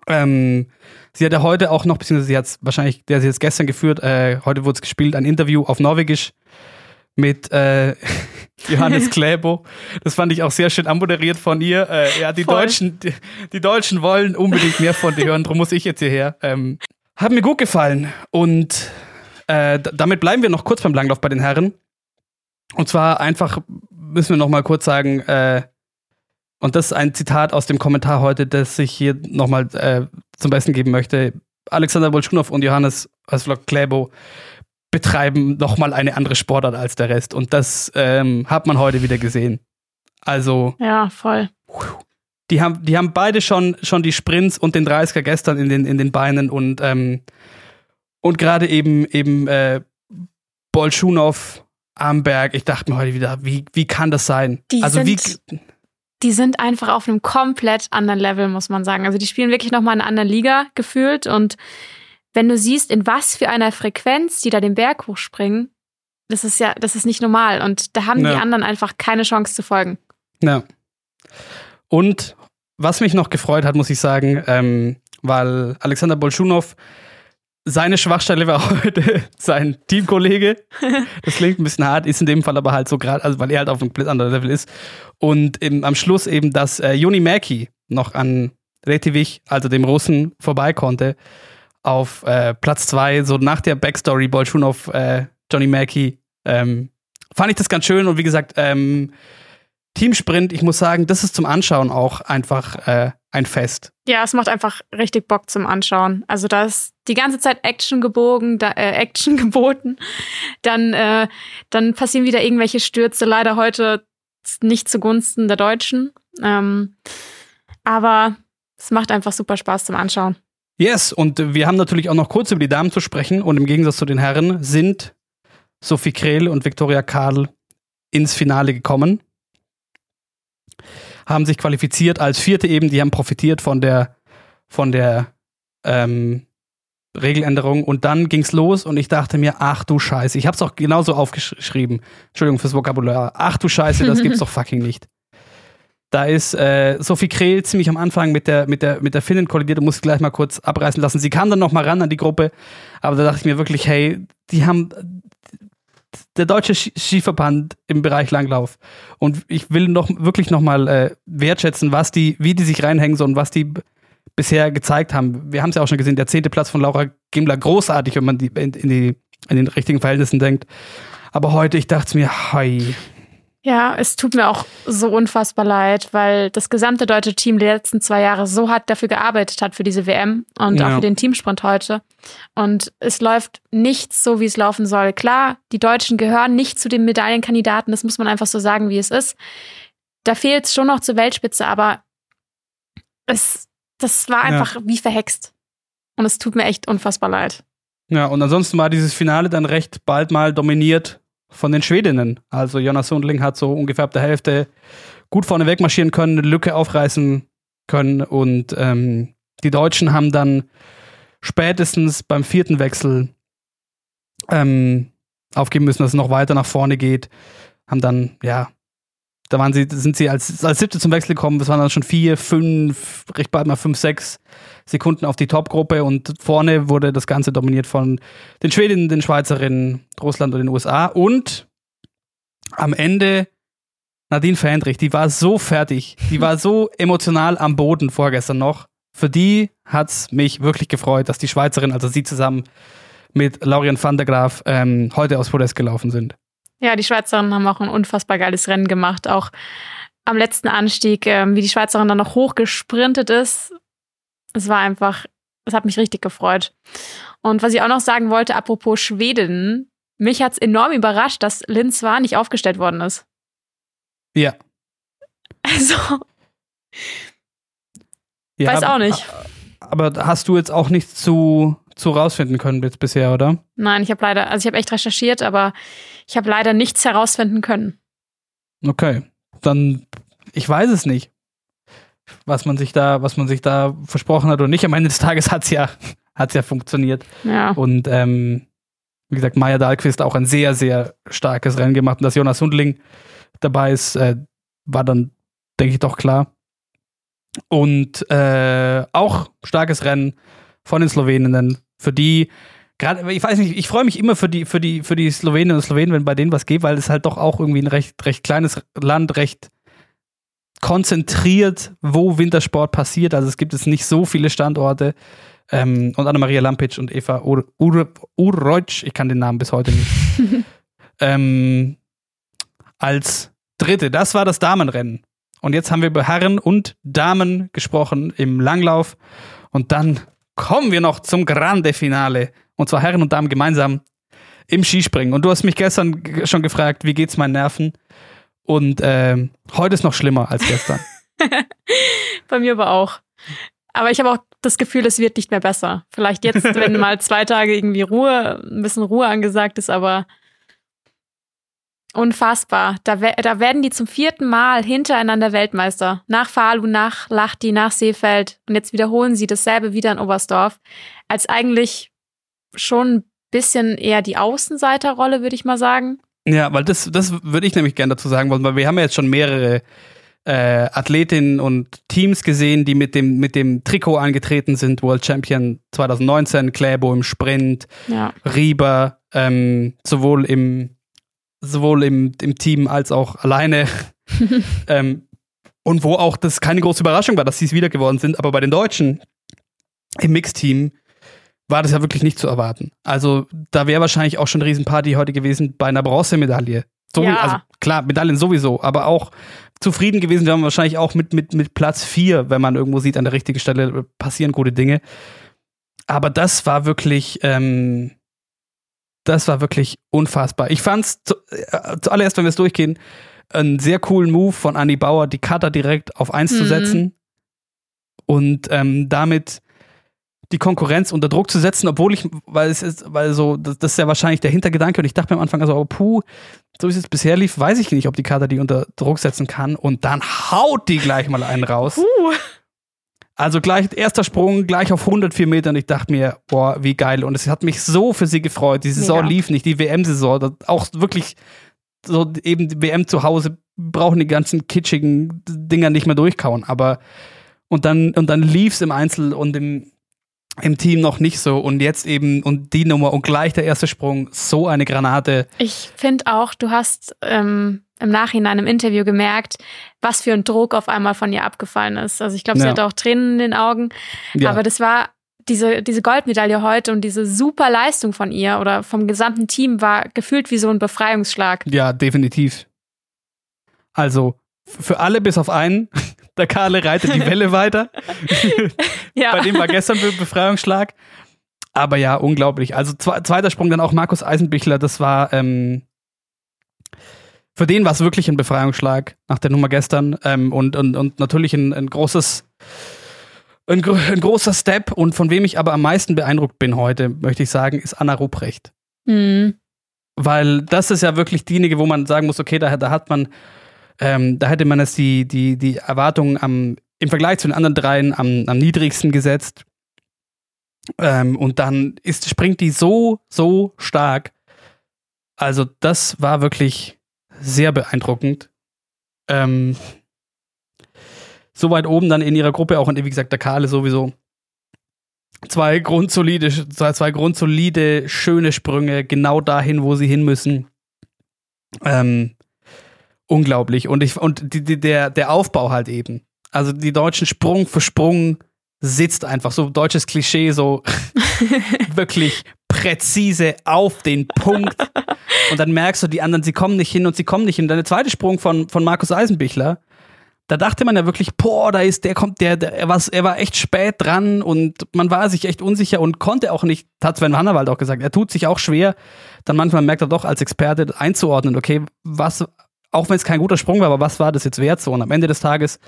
Ähm, sie hat ja heute auch noch, beziehungsweise sie hat es wahrscheinlich, der sie jetzt gestern geführt, äh, heute wurde es gespielt, ein Interview auf Norwegisch mit äh, Johannes Kläbo. Das fand ich auch sehr schön anmoderiert von ihr. Äh, ja, die Voll. Deutschen, die, die Deutschen wollen unbedingt mehr von dir hören, darum muss ich jetzt hierher. Ähm, hat mir gut gefallen. Und äh, damit bleiben wir noch kurz beim Langlauf bei den Herren. Und zwar einfach müssen wir noch mal kurz sagen, äh, und das ist ein Zitat aus dem Kommentar heute, das ich hier noch mal äh, zum Besten geben möchte. Alexander Bolschunow und Johannes Hasvlog Kläbo betreiben noch mal eine andere Sportart als der Rest. Und das ähm, hat man heute wieder gesehen. Also, Ja, voll. die haben, die haben beide schon, schon die Sprints und den 30er gestern in den, in den Beinen und, ähm, und gerade eben, eben äh, Bolschunow, Amberg, ich dachte mir heute wieder, wie, wie kann das sein? Die also wie, sind- Die sind einfach auf einem komplett anderen Level, muss man sagen. Also die spielen wirklich nochmal in einer anderen Liga gefühlt. Und wenn du siehst, in was für einer Frequenz die da den Berg hochspringen, das ist ja, das ist nicht normal. Und da haben Ja. die anderen einfach keine Chance zu folgen. Ja. Und was mich noch gefreut hat, muss ich sagen, ähm, weil Alexander Bolschunow, seine Schwachstelle war heute sein Teamkollege. Das klingt ein bisschen hart, ist in dem Fall aber halt so gerade, also weil er halt auf einem komplett anderen Level ist. Und eben am Schluss eben, dass äh, Joni Mäki noch an Retivich, also dem Russen, vorbei konnte auf äh, Platz zwei, so nach der Backstory Bolschunow, äh, Johnny Mäki, ähm, fand ich das ganz schön und wie gesagt, ähm, Teamsprint, ich muss sagen, das ist zum Anschauen auch einfach äh, ein Fest. Ja, es macht einfach richtig Bock zum Anschauen. Also das, die ganze Zeit Action gebogen, da, äh, Action geboten. Dann, äh, dann passieren wieder irgendwelche Stürze. Leider heute nicht zugunsten der Deutschen. Ähm, aber es macht einfach super Spaß zum Anschauen. Yes, und wir haben natürlich auch noch kurz über die Damen zu sprechen. Und im Gegensatz zu den Herren sind Sophie Krehl und Viktoria Kadl ins Finale gekommen. Haben sich qualifiziert als Vierte eben. Die haben profitiert von der, von der ähm, Regeländerung. Und dann ging's los und ich dachte mir, ach du Scheiße. Ich hab's auch genauso aufgeschrieben. Entschuldigung fürs Vokabular. Ach du Scheiße, das gibt's doch fucking nicht. Da ist äh, Sophie Krehl ziemlich am Anfang mit der, mit der, mit der Finnin kollidiert und musste gleich mal kurz abreißen lassen. Sie kam dann noch mal ran an die Gruppe, aber da dachte ich mir wirklich, hey, die haben der deutsche Skiverband im Bereich Langlauf und ich will noch wirklich noch mal äh, wertschätzen, was die, wie die sich reinhängen so und was die bisher gezeigt haben. Wir haben es ja auch schon gesehen, der zehnte Platz von Laura Gimler, großartig, wenn man die in, in, die, in den richtigen Verhältnissen denkt. Aber heute, ich dachte mir, hi, ja, es tut mir auch so unfassbar leid, weil das gesamte deutsche Team die letzten zwei Jahre so hart dafür gearbeitet hat für diese WM und ja. auch für den Teamsprint heute. Und es läuft nichts so, wie es laufen soll. Klar, die Deutschen gehören nicht zu den Medaillenkandidaten, das muss man einfach so sagen, wie es ist. Da fehlt es schon noch zur Weltspitze, aber es, das war einfach ja. wie verhext. Und es tut mir echt unfassbar leid. Ja, und ansonsten war dieses Finale dann recht bald mal dominiert von den Schwedinnen. Also Jonas Sundling hat so ungefähr ab der Hälfte gut vorne wegmarschieren können, eine Lücke aufreißen können und ähm, die Deutschen haben dann spätestens beim vierten Wechsel ähm, aufgeben müssen, dass es noch weiter nach vorne geht. Haben dann, ja, da waren sie, sind sie als, als siebte zum Wechsel gekommen. Das waren dann schon vier, fünf, recht bald mal fünf, sechs Sekunden auf die Topgruppe und vorne wurde das Ganze dominiert von den Schwedinnen, den Schweizerinnen, Russland und den USA. Und am Ende Nadine Fendrich, die war so fertig, die war so emotional am Boden vorgestern noch. Für die hat es mich wirklich gefreut, dass die Schweizerin, also sie zusammen mit Laurien van der Graaf, ähm, heute aus Podest gelaufen sind. Ja, die Schweizerinnen haben auch ein unfassbar geiles Rennen gemacht. Auch am letzten Anstieg, ähm, wie die Schweizerin dann noch hochgesprintet ist, es war einfach, es hat mich richtig gefreut. Und was ich auch noch sagen wollte, apropos Schweden, mich hat es enorm überrascht, dass Lin Swan nicht aufgestellt worden ist. Ja. Also. Ja, weiß auch nicht. Aber hast du jetzt auch nichts zu, zu rausfinden können bisher, oder? Nein, ich habe leider, also ich habe echt recherchiert, aber ich habe leider nichts herausfinden können. Okay. Dann, ich weiß es nicht was man sich da, was man sich da versprochen hat oder nicht. Am Ende des Tages hat es ja, hat's ja funktioniert. Ja. Und ähm, wie gesagt, Maya Dahlquist auch ein sehr, sehr starkes Rennen gemacht. Und dass Jonas Hundling dabei ist, äh, war dann, denke ich, doch klar. Und äh, auch starkes Rennen von den Sloweninnen, für die gerade, ich weiß nicht, ich freue mich immer für die, für die, für die Sloweninnen und Slowenen, wenn bei denen was geht, weil es halt doch auch irgendwie ein recht, recht kleines Land, recht konzentriert, wo Wintersport passiert. Also es gibt es nicht so viele Standorte. Ähm, und Anna-Maria Lampic und Eva Ur Ur Urreutsch, ich kann den Namen bis heute nicht, ähm, als Dritte. Das war das Damenrennen. Und jetzt haben wir über Herren und Damen gesprochen im Langlauf. Und dann kommen wir noch zum Grande Finale. Und zwar Herren und Damen gemeinsam im Skispringen. Und du hast mich gestern schon gefragt, wie geht's meinen Nerven? Und äh, heute ist noch schlimmer als gestern. Bei mir aber auch. Aber ich habe auch das Gefühl, es wird nicht mehr besser. Vielleicht jetzt, wenn mal zwei Tage irgendwie Ruhe, ein bisschen Ruhe angesagt ist, aber unfassbar. Da, da werden die zum vierten Mal hintereinander Weltmeister. Nach Falu, nach Lachti, nach Seefeld. Und jetzt wiederholen sie dasselbe wieder in Oberstdorf. Als eigentlich schon ein bisschen eher die Außenseiterrolle, würde ich mal sagen. Ja, weil das, das würde ich nämlich gerne dazu sagen wollen, weil wir haben ja jetzt schon mehrere äh, Athletinnen und Teams gesehen, die mit dem, mit dem Trikot angetreten sind. World Champion 2019, Kläbo im Sprint, ja. Rieber, ähm, sowohl im sowohl im, im Team als auch alleine. ähm, und wo auch das keine große Überraschung war, dass sie es wieder geworden sind. Aber bei den Deutschen im Mixteam war das ja wirklich nicht zu erwarten. Also da wäre wahrscheinlich auch schon eine Riesenparty heute gewesen bei einer Bronzemedaille. So, ja. Also klar, Medaillen sowieso, aber auch zufrieden gewesen wäre man wahrscheinlich auch mit, mit, mit Platz 4, wenn man irgendwo sieht, an der richtigen Stelle passieren gute Dinge. aber das war wirklich, ähm, das war wirklich unfassbar. Ich fand's zu, äh, zuallererst, wenn wir es durchgehen, einen sehr coolen Move von Andy Bauer, die Cutter direkt auf 1 zu Mhm. setzen und ähm, damit die Konkurrenz unter Druck zu setzen, obwohl ich, weil es ist, weil so, das, das ist ja wahrscheinlich der Hintergedanke und ich dachte mir am Anfang also, oh, puh, so wie es jetzt bisher lief, weiß ich nicht, ob die Cutter die unter Druck setzen kann und dann haut die gleich mal einen raus. Also gleich erster Sprung, gleich auf 104 Metern. Ich dachte mir, boah, wie geil. Und es hat mich so für sie gefreut. Die Saison Mega. lief nicht, die WM-Saison. Auch wirklich so eben die WM zu Hause brauchen die ganzen kitschigen Dinger nicht mehr durchkauen. Aber und dann, und dann lief es im Einzel und im, im Team noch nicht so. Und jetzt eben, und die Nummer und gleich der erste Sprung, so eine Granate. Ich finde auch, du hast ähm, im Nachhinein im Interview gemerkt, was für ein Druck auf einmal von ihr abgefallen ist. Also ich glaube, sie Ja. hatte auch Tränen in den Augen. Ja. Aber das war diese, diese Goldmedaille heute und diese super Leistung von ihr oder vom gesamten Team war gefühlt wie so ein Befreiungsschlag. Ja, definitiv. Also, für alle bis auf einen. Der Karle reitet die Welle weiter. Ja. Bei dem war gestern Be Befreiungsschlag. Aber ja, unglaublich. Also zwe zweiter Sprung dann auch Markus Eisenbichler. Das war ähm, für den war es wirklich ein Befreiungsschlag nach der Nummer gestern ähm, und, und, und natürlich ein, ein großes ein, ein großer Step und von wem ich aber am meisten beeindruckt bin heute, möchte ich sagen, ist Anna Ruprecht. Mhm. Weil das ist ja wirklich diejenige, wo man sagen muss, okay, da, da hat man, ähm, da hätte man es die, die, die Erwartungen am, im Vergleich zu den anderen dreien am, am niedrigsten gesetzt. Ähm, und dann ist, springt die so, so stark. Also, das war wirklich sehr beeindruckend. Ähm, so weit oben dann in ihrer Gruppe auch, und wie gesagt, der Kahle sowieso. Zwei grundsolide, zwei, zwei grundsolide, schöne Sprünge, genau dahin, wo sie hin müssen. Ähm, unglaublich. Und ich, und die, die, der, der Aufbau halt eben. Also die Deutschen Sprung für Sprung sitzt einfach so deutsches Klischee, so wirklich präzise auf den Punkt. Und dann merkst du, die anderen, sie kommen nicht hin und sie kommen nicht hin. Dann der zweite Sprung von, von Markus Eisenbichler, da dachte man ja wirklich, boah, da ist, der kommt, der, der er, war, er war echt spät dran und man war sich echt unsicher und konnte auch nicht, hat Sven Hannawald auch gesagt, er tut sich auch schwer, dann manchmal merkt er doch als Experte einzuordnen, okay, was, auch wenn es kein guter Sprung war, aber was war das jetzt wert so? Und am Ende des Tages,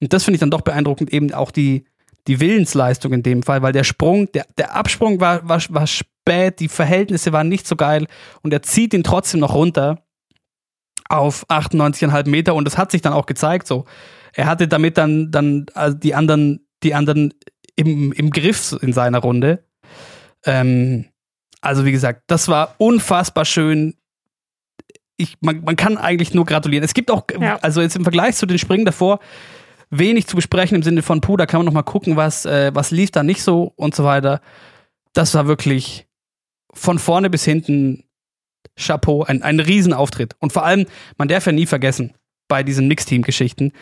und das finde ich dann doch beeindruckend, eben auch die, die Willensleistung in dem Fall, weil der Sprung, der, der Absprung war, war, war spät, die Verhältnisse waren nicht so geil und er zieht ihn trotzdem noch runter auf 98,5 Meter und das hat sich dann auch gezeigt so. Er hatte damit dann, dann also die anderen, die anderen im, im Griff in seiner Runde. Ähm, also wie gesagt, das war unfassbar schön. Ich, man, man kann eigentlich nur gratulieren. Es gibt auch, Ja. also jetzt im Vergleich zu den Springen davor, wenig zu besprechen im Sinne von, puh, da kann man noch mal gucken, was, äh, was lief da nicht so und so weiter. Das war wirklich von vorne bis hinten Chapeau, ein, ein Riesenauftritt. Und vor allem, man darf ja nie vergessen, bei diesen Mixteam-Geschichten.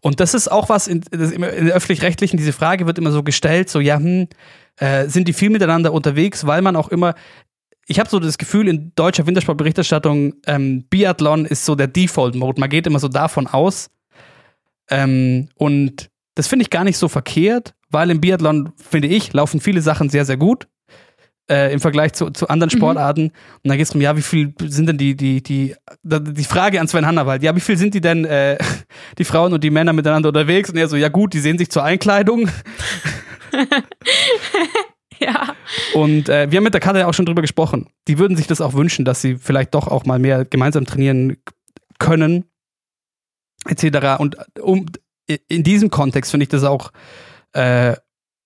Und das ist auch was in, in der öffentlich-rechtlichen, diese Frage wird immer so gestellt, so, ja, hm, äh, sind die viel miteinander unterwegs, weil man auch immer, ich habe so das Gefühl, in deutscher Wintersportberichterstattung, ähm, Biathlon ist so der Default-Mode. Man geht immer so davon aus. Ähm, und das finde ich gar nicht so verkehrt, weil im Biathlon, finde ich, laufen viele Sachen sehr, sehr gut äh, im Vergleich zu, zu anderen Sportarten. Und dann geht es darum, ja, wie viel sind denn die, die, die, die Frage an Sven Hannawald, ja, wie viel sind die denn, äh, die Frauen und die Männer miteinander unterwegs? Und er so, ja gut, die sehen sich zur Einkleidung. ja. Und äh, wir haben mit der Katja auch schon drüber gesprochen. Die würden sich das auch wünschen, dass sie vielleicht doch auch mal mehr gemeinsam trainieren können, etc. Und um, in diesem Kontext finde ich das auch äh,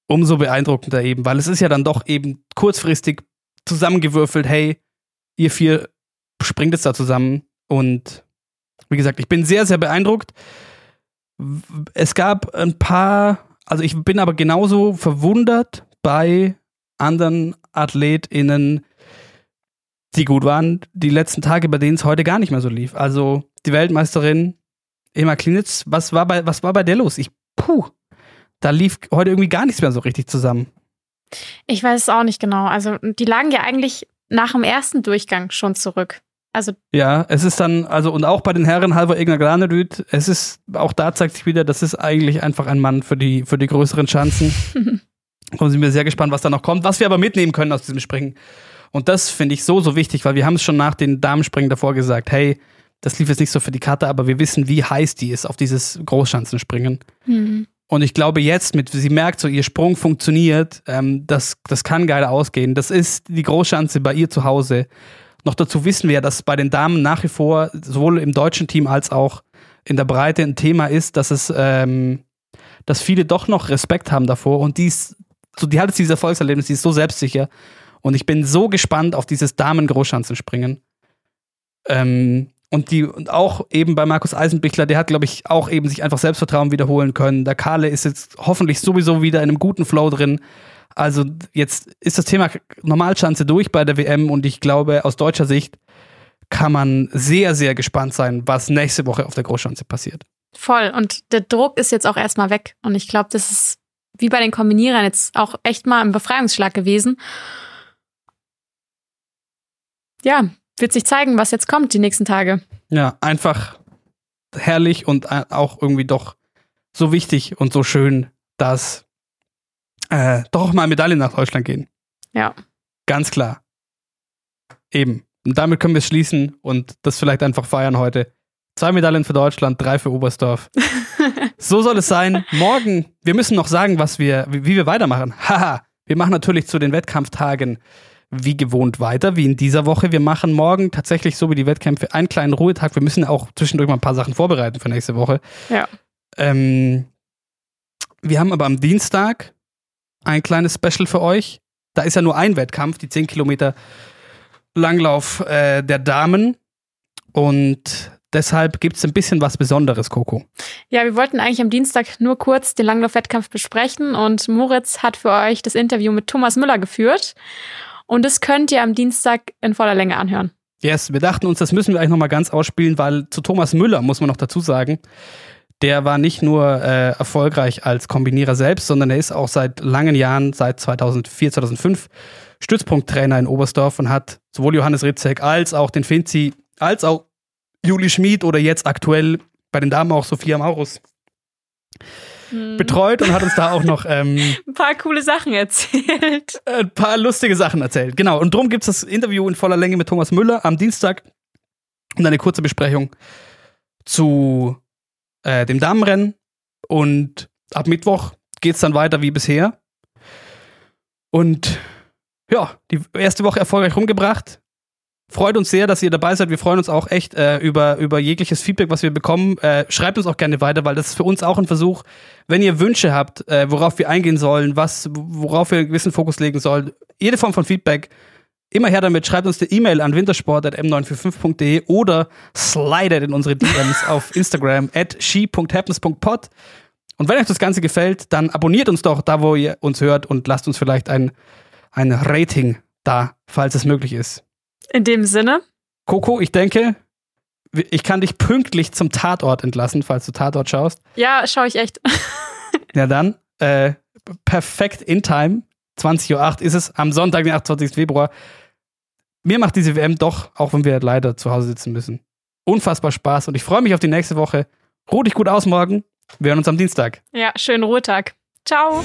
umso beeindruckender eben, weil es ist ja dann doch eben kurzfristig zusammengewürfelt, hey, ihr vier springt jetzt da zusammen. Und wie gesagt, ich bin sehr, sehr beeindruckt. Es gab ein paar, also ich bin aber genauso verwundert bei anderen AthletInnen, die gut waren, die letzten Tage, bei denen es heute gar nicht mehr so lief. Also die Weltmeisterin Emma Klinitz, was war bei, was war bei der los? Ich, puh, da lief heute irgendwie gar nichts mehr so richtig zusammen. Ich weiß es auch nicht genau. Also, die lagen ja eigentlich nach dem ersten Durchgang schon zurück. Also, Ja, es ist dann, also und auch bei den Herren Halvor Egner Granerüt, es ist, auch da zeigt sich wieder, das ist eigentlich einfach ein Mann für die, für die größeren Chancen. Und sind wir sehr gespannt, was da noch kommt, was wir aber mitnehmen können aus diesem Springen. Und das finde ich so, so wichtig, weil wir haben es schon nach den Damenspringen davor gesagt, hey, das lief jetzt nicht so für die Karte, aber wir wissen, wie heiß die ist auf dieses Großschanzenspringen. Mhm. Und ich glaube jetzt, mit, sie merkt so, ihr Sprung funktioniert, ähm, das, das kann geil ausgehen. Das ist die Großschanze bei ihr zu Hause. Noch dazu wissen wir, dass bei den Damen nach wie vor sowohl im deutschen Team als auch in der Breite ein Thema ist, dass es, ähm, dass viele doch noch Respekt haben davor und die ist, so, die hat jetzt dieses Erfolgserlebnis, die ist so selbstsicher. Und ich bin so gespannt auf dieses Damen-Großschanzenspringen. Ähm, und die, und auch eben bei Markus Eisenbichler, der hat, glaube ich, auch eben sich einfach Selbstvertrauen wiederholen können. Der Kahle ist jetzt hoffentlich sowieso wieder in einem guten Flow drin. Also jetzt ist das Thema Normalschanze durch bei der WM und ich glaube, aus deutscher Sicht kann man sehr, sehr gespannt sein, was nächste Woche auf der Großschanze passiert. Voll. Und der Druck ist jetzt auch erstmal weg. Und ich glaube, das ist wie bei den Kombinierern jetzt auch echt mal ein Befreiungsschlag gewesen. Ja, wird sich zeigen, was jetzt kommt die nächsten Tage. Ja, einfach herrlich und auch irgendwie doch so wichtig und so schön, dass äh, doch mal Medaillen nach Deutschland gehen. Ja. Ganz klar. Eben. Und damit können wir es schließen und das vielleicht einfach feiern heute. Zwei Medaillen für Deutschland, drei für Oberstdorf. so soll es sein. Morgen, wir müssen noch sagen, was wir, wie, wir weitermachen. Haha, wir machen natürlich zu den Wettkampftagen wie gewohnt weiter, wie in dieser Woche. Wir machen morgen tatsächlich so wie die Wettkämpfe einen kleinen Ruhetag. Wir müssen auch zwischendurch mal ein paar Sachen vorbereiten für nächste Woche. Ja. Ähm, wir haben aber am Dienstag ein kleines Special für euch. Da ist ja nur ein Wettkampf, die 10 Kilometer Langlauf äh, der Damen. Und deshalb gibt es ein bisschen was Besonderes, Coco. Ja, wir wollten eigentlich am Dienstag nur kurz den Langlauf-Wettkampf besprechen und Moritz hat für euch das Interview mit Thomas Müller geführt. Und das könnt ihr am Dienstag in voller Länge anhören. Yes, wir dachten uns, das müssen wir eigentlich nochmal ganz ausspielen, weil zu Thomas Müller muss man noch dazu sagen, der war nicht nur äh, erfolgreich als Kombinierer selbst, sondern er ist auch seit langen Jahren, seit 2004, 2005, Stützpunkttrainer in Oberstdorf und hat sowohl Johannes Ritzek als auch den Finzi, als auch Juli Schmid oder jetzt aktuell bei den Damen auch Sophia Maurus Hm. betreut und hat uns da auch noch ähm, Ein paar coole Sachen erzählt. ein paar lustige Sachen erzählt. Genau, und darum gibt es das Interview in voller Länge mit Thomas Müller am Dienstag und eine kurze Besprechung zu äh, dem Damenrennen. Und ab Mittwoch geht es dann weiter wie bisher. Und ja, die erste Woche erfolgreich rumgebracht. Freut uns sehr, dass ihr dabei seid. Wir freuen uns auch echt äh, über, über jegliches Feedback, was wir bekommen. Äh, schreibt uns auch gerne weiter, weil das ist für uns auch ein Versuch. Wenn ihr Wünsche habt, äh, worauf wir eingehen sollen, was, worauf wir einen gewissen Fokus legen sollen, jede Form von Feedback, immer her damit. Schreibt uns eine E-Mail an wintersport.m945.de oder slidet in unsere DMs auf Instagram at she.happens.pod. Und wenn euch das Ganze gefällt, dann abonniert uns doch da, wo ihr uns hört und lasst uns vielleicht ein, ein Rating da, falls es möglich ist. In dem Sinne. Coco, ich denke, ich kann dich pünktlich zum Tatort entlassen, falls du Tatort schaust. Ja, schaue ich echt. Ja, dann, äh, perfekt in time. 20.08 Uhr ist es am Sonntag, den 28. Februar. Mir macht diese WM doch, auch wenn wir leider zu Hause sitzen müssen, unfassbar Spaß und ich freue mich auf die nächste Woche. Ruh dich gut aus morgen. Wir hören uns am Dienstag. Ja, schönen Ruhetag. Ciao.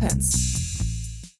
happens.